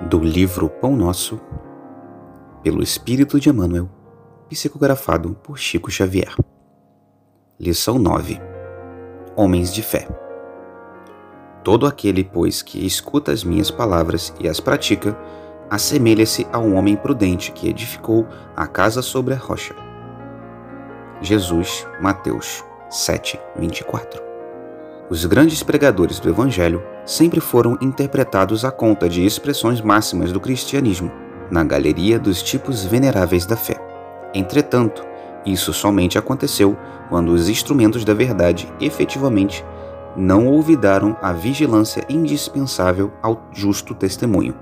do livro Pão Nosso, pelo Espírito de Emmanuel, psicografado por Chico Xavier. Lição 9 Homens de Fé. Todo aquele, pois, que escuta as minhas palavras e as pratica, assemelha-se a um homem prudente que edificou a casa sobre a rocha. Jesus, Mateus 7, 24. Os grandes pregadores do Evangelho sempre foram interpretados à conta de expressões máximas do cristianismo, na galeria dos tipos veneráveis da fé. Entretanto, isso somente aconteceu quando os instrumentos da verdade efetivamente não olvidaram a vigilância indispensável ao justo testemunho.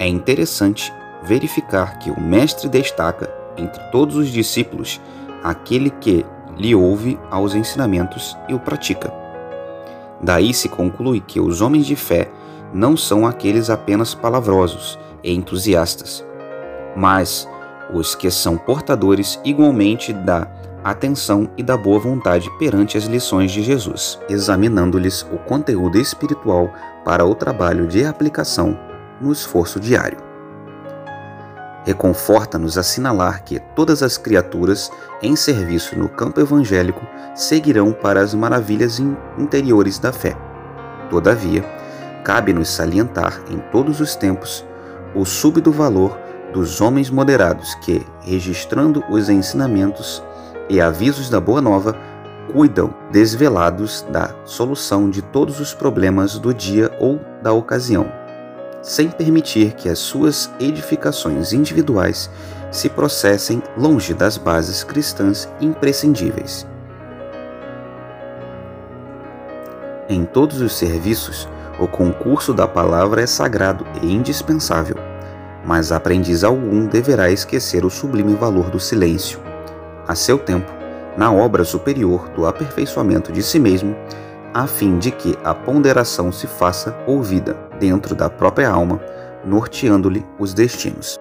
É interessante verificar que o Mestre destaca, entre todos os discípulos, aquele que lhe ouve aos ensinamentos e o pratica. Daí se conclui que os homens de fé não são aqueles apenas palavrosos e entusiastas, mas os que são portadores igualmente da atenção e da boa vontade perante as lições de Jesus, examinando-lhes o conteúdo espiritual para o trabalho de aplicação no esforço diário. Reconforta-nos assinalar que todas as criaturas em serviço no campo evangélico seguirão para as maravilhas interiores da fé. Todavia, cabe-nos salientar em todos os tempos o súbito valor dos homens moderados que, registrando os ensinamentos e avisos da Boa Nova, cuidam desvelados da solução de todos os problemas do dia ou da ocasião sem permitir que as suas edificações individuais se processem longe das bases cristãs imprescindíveis. Em todos os serviços, o concurso da palavra é sagrado e indispensável, mas aprendiz algum deverá esquecer o sublime valor do silêncio. A seu tempo, na obra superior do aperfeiçoamento de si mesmo, a fim de que a ponderação se faça ouvida dentro da própria alma, norteando-lhe os destinos.